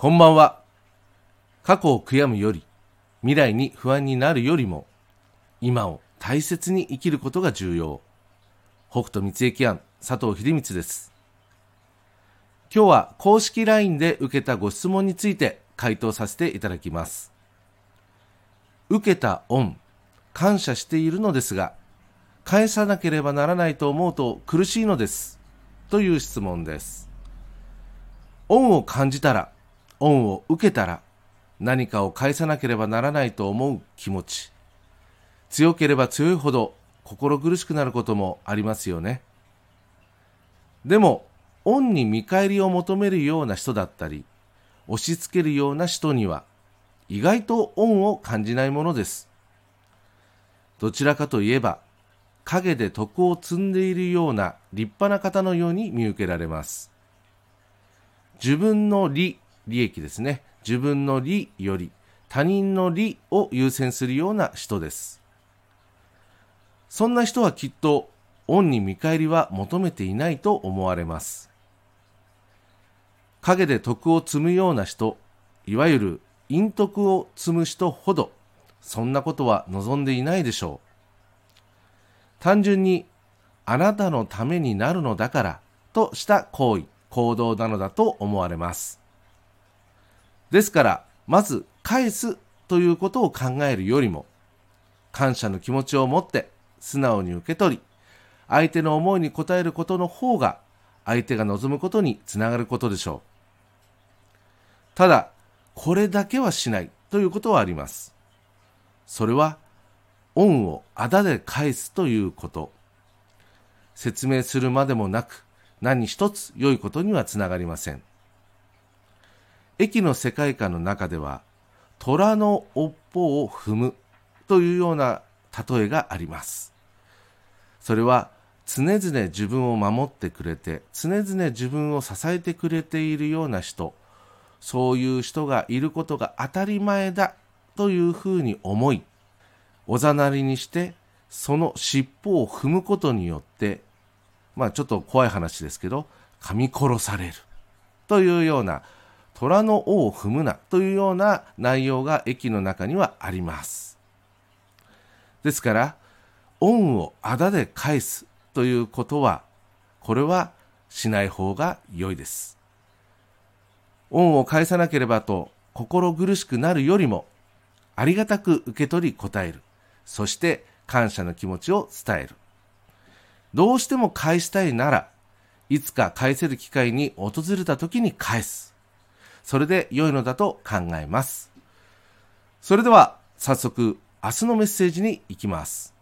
こんばんは。過去を悔やむより、未来に不安になるよりも、今を大切に生きることが重要。北斗三駅案、佐藤秀光です。今日は公式 LINE で受けたご質問について回答させていただきます。受けた恩、感謝しているのですが、返さなければならないと思うと苦しいのです。という質問です。恩を感じたら、恩を受けたら、何かを返さなければならないと思う気持ち。強ければ強いほど心苦しくなることもありますよね。でも、恩に見返りを求めるような人だったり、押し付けるような人には、意外と恩を感じないものです。どちらかといえば、影で徳を積んでいるような立派な方のように見受けられます。自分の利、利益ですね。自分の利より他人の利を優先するような人です。そんな人はきっと恩に見返りは求めていないと思われます。影で徳を積むような人、いわゆる陰徳を積む人ほど、そんなことは望んでいないでしょう。単純にあなたのためになるのだからとした行為、行動なのだと思われます。ですから、まず返すということを考えるよりも、感謝の気持ちを持って素直に受け取り、相手の思いに応えることの方が、相手が望むことにつながることでしょう。ただ、これだけはしないということはあります。それは、恩をあだで返すということ。説明するまでもなく、何一つ良いことにはつながりません。駅の世界観の中では、虎の尾っぽを踏むというような例えがあります。それは、常々自分を守ってくれて、常々自分を支えてくれているような人、そういう人がいることが当たり前だというふうに思い、おざなりにしてその尻尾を踏むことによってまあちょっと怖い話ですけど噛み殺されるというような虎の尾を踏むなというような内容が駅の中にはありますですから恩をあだで返すということはこれはしない方が良いです恩を返さなければと心苦しくなるよりもありがたく受け取り答えるそして感謝の気持ちを伝える。どうしても返したいなら、いつか返せる機会に訪れた時に返す。それで良いのだと考えます。それでは、早速、明日のメッセージに行きます。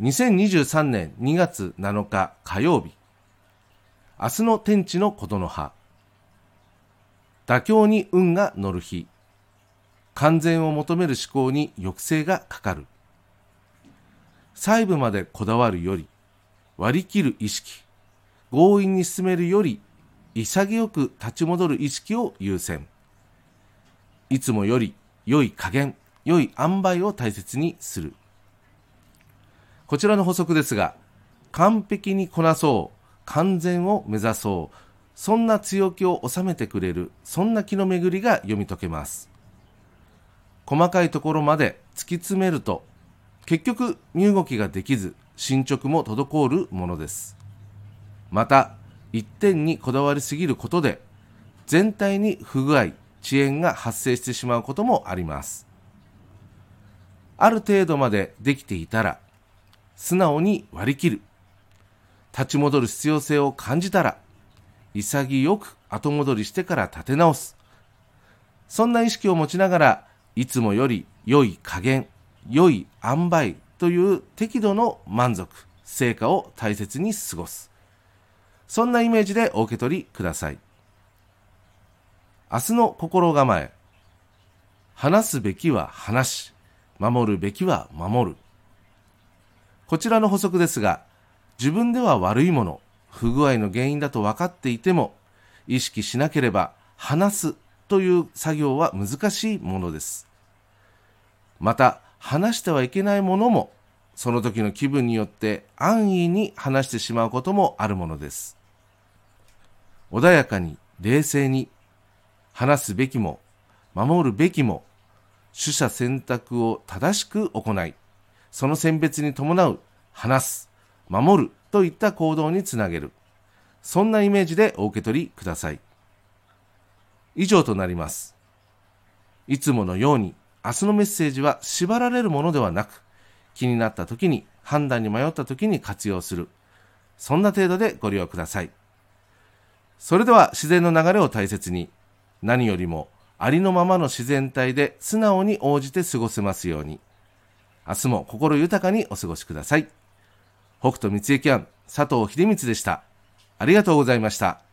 2023年2月7日火曜日。明日の天地のことの葉。妥協に運が乗る日。完全を求める思考に抑制がかかる。細部までこだわるより、割り切る意識、強引に進めるより、潔く立ち戻る意識を優先。いつもより良い加減、良い塩梅を大切にする。こちらの補足ですが、完璧にこなそう、完全を目指そう、そんな強気を収めてくれる、そんな気の巡りが読み解けます。細かいところまで突き詰めると結局身動きができず進捗も滞るものですまた一点にこだわりすぎることで全体に不具合遅延が発生してしまうこともあります。ある程度までできていたら素直に割り切る。立ち戻る必要性を感じたら潔く後戻りしてから立て直す。そんな意識を持ちながらいつもより良い加減、良い塩梅という適度の満足、成果を大切に過ごす。そんなイメージでお受け取りください。明日の心構え。話すべきは話し、守るべきは守る。こちらの補足ですが、自分では悪いもの、不具合の原因だと分かっていても、意識しなければ話すという作業は難しいものです。また、話してはいけないものも、その時の気分によって安易に話してしまうこともあるものです。穏やかに、冷静に、話すべきも守るべきも取捨選択を正しく行いその選別に伴う話す守るといった行動につなげる。そんなイメージでお受け取りください。以上となります。いつものように明日のメッセージは縛られるものではなく気になった時に判断に迷った時に活用する。そんな程度でご利用ください。それでは自然の流れを大切に何よりもありのままの自然体で素直に応じて過ごせますように。明日も心豊かにお過ごしください。北斗三重キャン佐藤秀光でした。ありがとうございました。